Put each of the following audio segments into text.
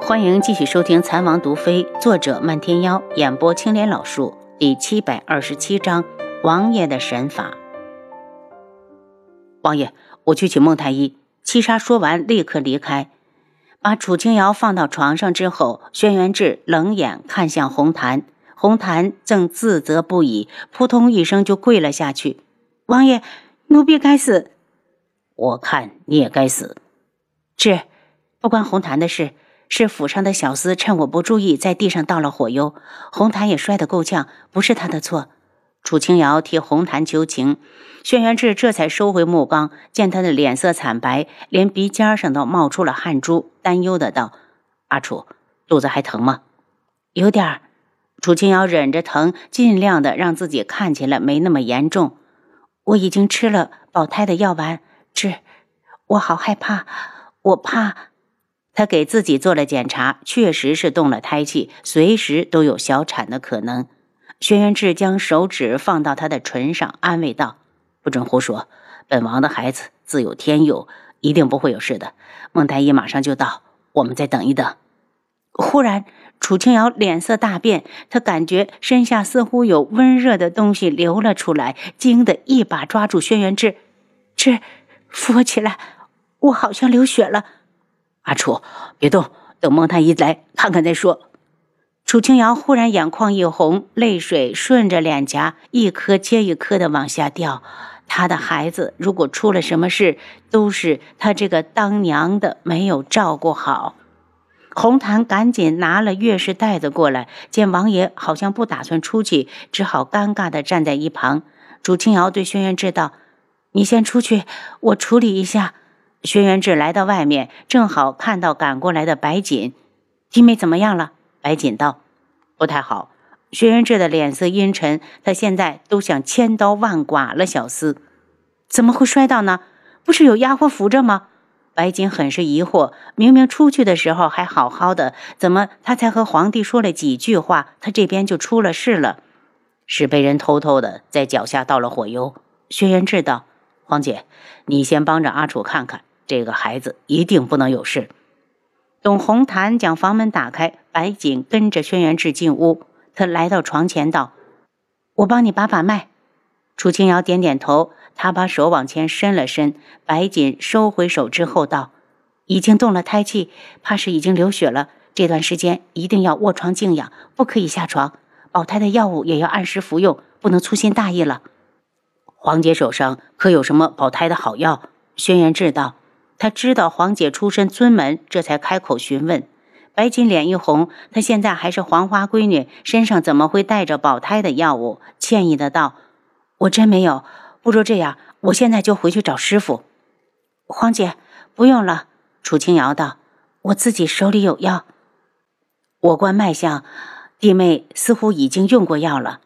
欢迎继续收听《残王毒妃》，作者漫天妖，演播青莲老树，第七百二十七章：王爷的神法。王爷，我去请孟太医。七杀说完，立刻离开，把楚清瑶放到床上之后，轩辕志冷眼看向红檀，红檀正自责不已，扑通一声就跪了下去：“王爷，奴婢该死。我看你也该死。是，不关红檀的事。”是府上的小厮趁我不注意，在地上倒了火油，红檀也摔得够呛，不是他的错。楚清瑶替红檀求情，轩辕志这才收回目光，见他的脸色惨白，连鼻尖上都冒出了汗珠，担忧的道：“阿楚，肚子还疼吗？”有点儿。楚清瑶忍着疼，尽量的让自己看起来没那么严重。我已经吃了保胎的药丸，这我好害怕，我怕。他给自己做了检查，确实是动了胎气，随时都有小产的可能。轩辕志将手指放到她的唇上，安慰道：“不准胡说，本王的孩子自有天佑，一定不会有事的。孟太医马上就到，我们再等一等。”忽然，楚清瑶脸色大变，他感觉身下似乎有温热的东西流了出来，惊得一把抓住轩辕志：“志，扶我起来，我好像流血了。”阿楚，别动，等孟太医来看看再说。楚清瑶忽然眼眶一红，泪水顺着脸颊一颗接一颗的往下掉。她的孩子如果出了什么事，都是她这个当娘的没有照顾好。红檀赶紧拿了月事袋子过来，见王爷好像不打算出去，只好尴尬的站在一旁。楚清瑶对轩辕志道：“你先出去，我处理一下。”轩辕志来到外面，正好看到赶过来的白锦。弟妹怎么样了？白锦道：“不太好。”轩辕志的脸色阴沉，他现在都想千刀万剐了小厮。怎么会摔倒呢？不是有丫鬟扶着吗？白锦很是疑惑，明明出去的时候还好好的，怎么他才和皇帝说了几句话，他这边就出了事了？是被人偷偷的在脚下倒了火油。轩辕志道：“皇姐，你先帮着阿楚看看。”这个孩子一定不能有事。董红檀将房门打开，白锦跟着轩辕志进屋。他来到床前道：“我帮你把把脉。”楚清瑶点点头，他把手往前伸了伸。白锦收回手之后道：“已经动了胎气，怕是已经流血了。这段时间一定要卧床静养，不可以下床。保胎的药物也要按时服用，不能粗心大意了。”黄姐手上可有什么保胎的好药？轩辕志道。他知道黄姐出身尊门，这才开口询问。白锦脸一红，她现在还是黄花闺女，身上怎么会带着保胎的药物？歉意的道：“我真没有。不如这样，我现在就回去找师傅。”黄姐，不用了。楚清瑶道：“我自己手里有药。我观脉象，弟妹似乎已经用过药了。”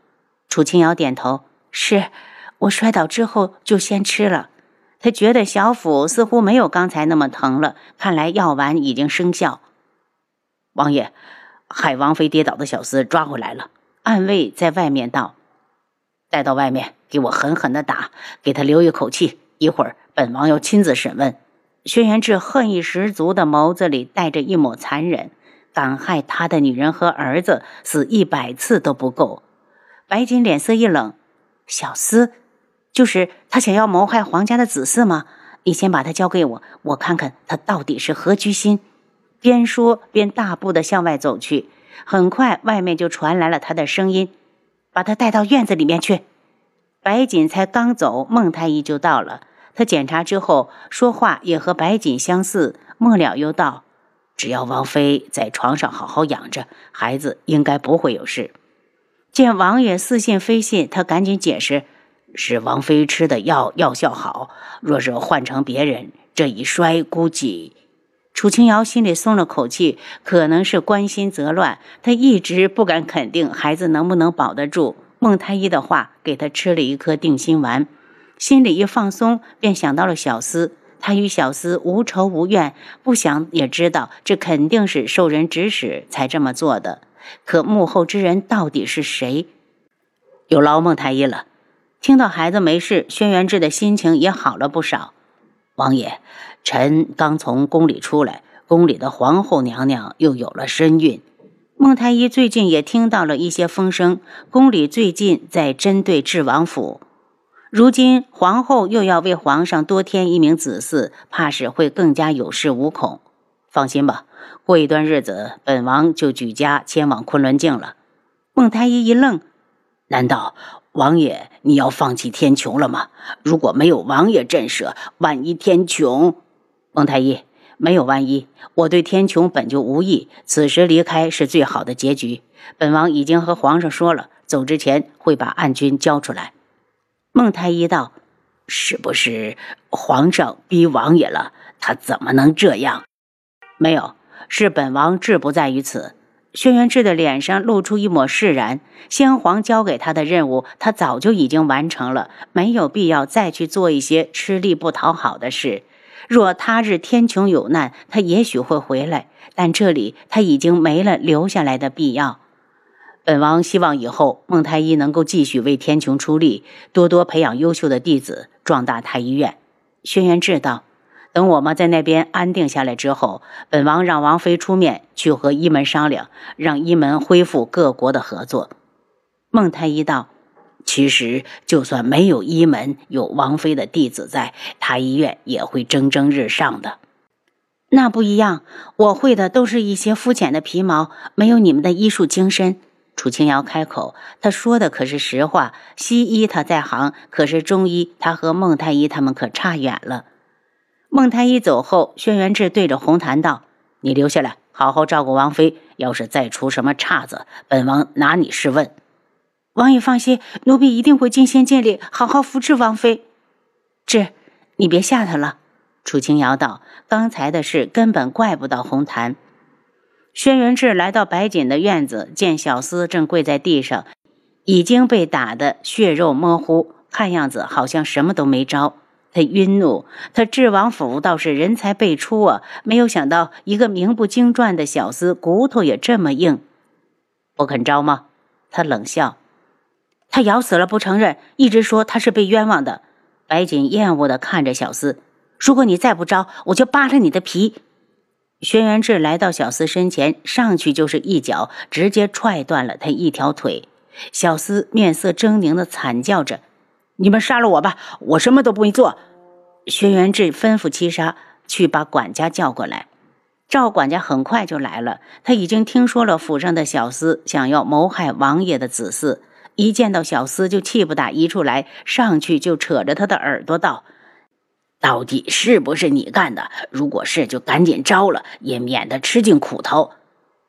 楚清瑶点头：“是，我摔倒之后就先吃了。”他觉得小腹似乎没有刚才那么疼了，看来药丸已经生效。王爷，害王妃跌倒的小厮抓回来了。暗卫在外面道：“带到外面，给我狠狠的打，给他留一口气。一会儿本王要亲自审问。”轩辕志恨意十足的眸子里带着一抹残忍，敢害他的女人和儿子，死一百次都不够。白锦脸色一冷：“小厮。”就是他想要谋害皇家的子嗣吗？你先把他交给我，我看看他到底是何居心。边说边大步的向外走去。很快，外面就传来了他的声音：“把他带到院子里面去。”白锦才刚走，孟太医就到了。他检查之后，说话也和白锦相似。末了又道：“只要王妃在床上好好养着，孩子应该不会有事。”见王爷似信非信，他赶紧解释。是王妃吃的药药效好，若是换成别人，这一摔估计……楚清瑶心里松了口气，可能是关心则乱，她一直不敢肯定孩子能不能保得住。孟太医的话给她吃了一颗定心丸，心里一放松，便想到了小厮。他与小厮无仇无怨，不想也知道这肯定是受人指使才这么做的。可幕后之人到底是谁？有劳孟太医了。听到孩子没事，轩辕志的心情也好了不少。王爷，臣刚从宫里出来，宫里的皇后娘娘又有了身孕。孟太医最近也听到了一些风声，宫里最近在针对智王府。如今皇后又要为皇上多添一名子嗣，怕是会更加有恃无恐。放心吧，过一段日子，本王就举家迁往昆仑镜了。孟太医一愣：“难道王爷你要放弃天穹了吗？如果没有王爷震慑，万一天穹……孟太医。”没有万一，我对天穹本就无意，此时离开是最好的结局。本王已经和皇上说了，走之前会把暗军交出来。孟太医道：“是不是皇上逼王爷了？他怎么能这样？”没有，是本王志不在于此。轩辕志的脸上露出一抹释然，先皇交给他的任务，他早就已经完成了，没有必要再去做一些吃力不讨好的事。若他日天穹有难，他也许会回来，但这里他已经没了留下来的必要。本王希望以后孟太医能够继续为天穹出力，多多培养优秀的弟子，壮大太医院。轩辕志道：“等我们在那边安定下来之后，本王让王妃出面去和一门商量，让一门恢复各国的合作。”孟太医道。其实，就算没有一门，有王妃的弟子在，太医院也会蒸蒸日上的。那不一样，我会的都是一些肤浅的皮毛，没有你们的医术精深。楚清瑶开口，他说的可是实话。西医他在行，可是中医他和孟太医他们可差远了。孟太医走后，轩辕志对着红檀道：“你留下来，好好照顾王妃。要是再出什么岔子，本王拿你试问。”王爷放心，奴婢一定会尽心尽力，好好扶持王妃。是，你别吓他了。楚清瑶道：“刚才的事根本怪不到红檀。”轩辕志来到白锦的院子，见小厮正跪在地上，已经被打得血肉模糊，看样子好像什么都没招。他晕怒，他智王府倒是人才辈出啊，没有想到一个名不经传的小厮骨头也这么硬。不肯招吗？他冷笑。他咬死了不承认，一直说他是被冤枉的。白锦厌恶地看着小厮：“如果你再不招，我就扒了你的皮。”轩辕志来到小厮身前，上去就是一脚，直接踹断了他一条腿。小厮面色狰狞地惨叫着：“你们杀了我吧，我什么都不会做。”轩辕志吩咐七杀去把管家叫过来。赵管家很快就来了，他已经听说了府上的小厮想要谋害王爷的子嗣。一见到小厮就气不打一处来，上去就扯着他的耳朵道：“到底是不是你干的？如果是，就赶紧招了，也免得吃尽苦头。”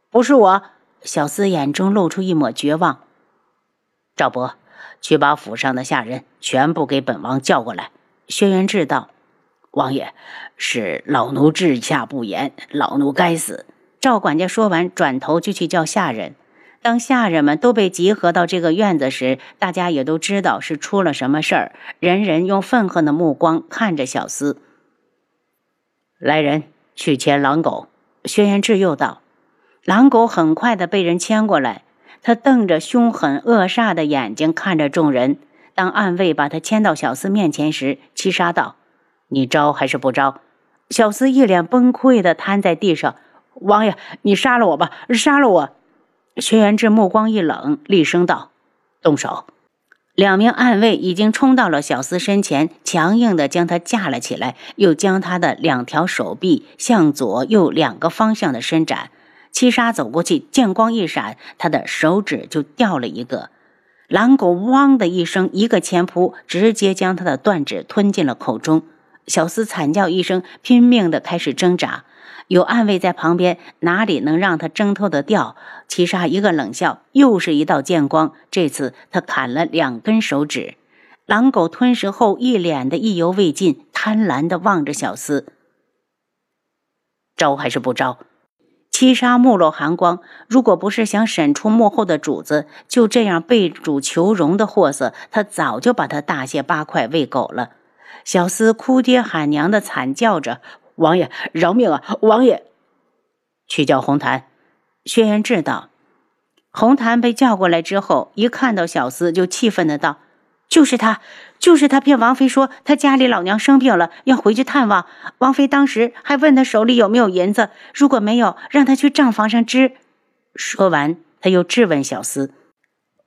不是我，小厮眼中露出一抹绝望。赵伯，去把府上的下人全部给本王叫过来。轩辕志道：“王爷，是老奴治下不严，老奴该死。”赵管家说完，转头就去叫下人。当下人们都被集合到这个院子时，大家也都知道是出了什么事儿，人人用愤恨的目光看着小厮。来人，去牵狼狗。轩辕志又道：“狼狗很快的被人牵过来。”他瞪着凶狠恶煞的眼睛看着众人。当暗卫把他牵到小厮面前时，七杀道：“你招还是不招？”小厮一脸崩溃的瘫在地上：“王爷，你杀了我吧，杀了我！”轩辕志目光一冷，厉声道：“动手！”两名暗卫已经冲到了小厮身前，强硬地将他架了起来，又将他的两条手臂向左右两个方向的伸展。七杀走过去，剑光一闪，他的手指就掉了一个。狼狗“汪”的一声，一个前扑，直接将他的断指吞进了口中。小厮惨叫一声，拼命地开始挣扎。有暗卫在旁边，哪里能让他挣脱得掉？七杀一个冷笑，又是一道剑光。这次他砍了两根手指。狼狗吞食后，一脸的意犹未尽，贪婪地望着小厮。招还是不招？七杀目露寒光。如果不是想审出幕后的主子，就这样被主求荣的货色，他早就把他大卸八块喂狗了。小厮哭爹喊娘的惨叫着。王爷饶命啊！王爷，去叫红檀。轩辕志道。红檀被叫过来之后，一看到小厮就气愤的道：“就是他，就是他骗王妃说他家里老娘生病了，要回去探望。王妃当时还问他手里有没有银子，如果没有，让他去账房上支。说完，他又质问小厮：“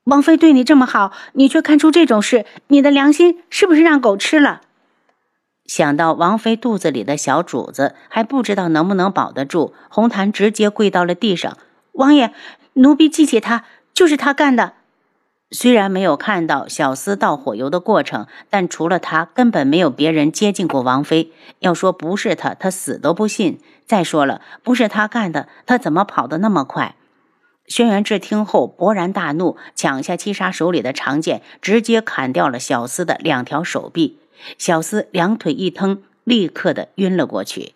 王妃对你这么好，你却看出这种事，你的良心是不是让狗吃了？”想到王妃肚子里的小主子还不知道能不能保得住，红檀直接跪到了地上：“王爷，奴婢记起他，就是他干的。”虽然没有看到小厮倒火油的过程，但除了他，根本没有别人接近过王妃。要说不是他，他死都不信。再说了，不是他干的，他怎么跑得那么快？轩辕志听后勃然大怒，抢下七杀手里的长剑，直接砍掉了小厮的两条手臂。小厮两腿一蹬，立刻的晕了过去。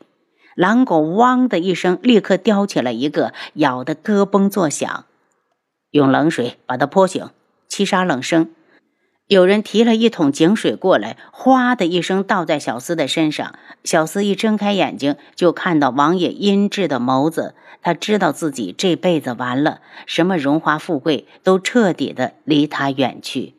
狼狗汪的一声，立刻叼起了一个，咬得咯嘣作响。用冷水把他泼醒。七杀冷声，有人提了一桶井水过来，哗的一声倒在小厮的身上。小厮一睁开眼睛，就看到王爷阴鸷的眸子，他知道自己这辈子完了，什么荣华富贵都彻底的离他远去。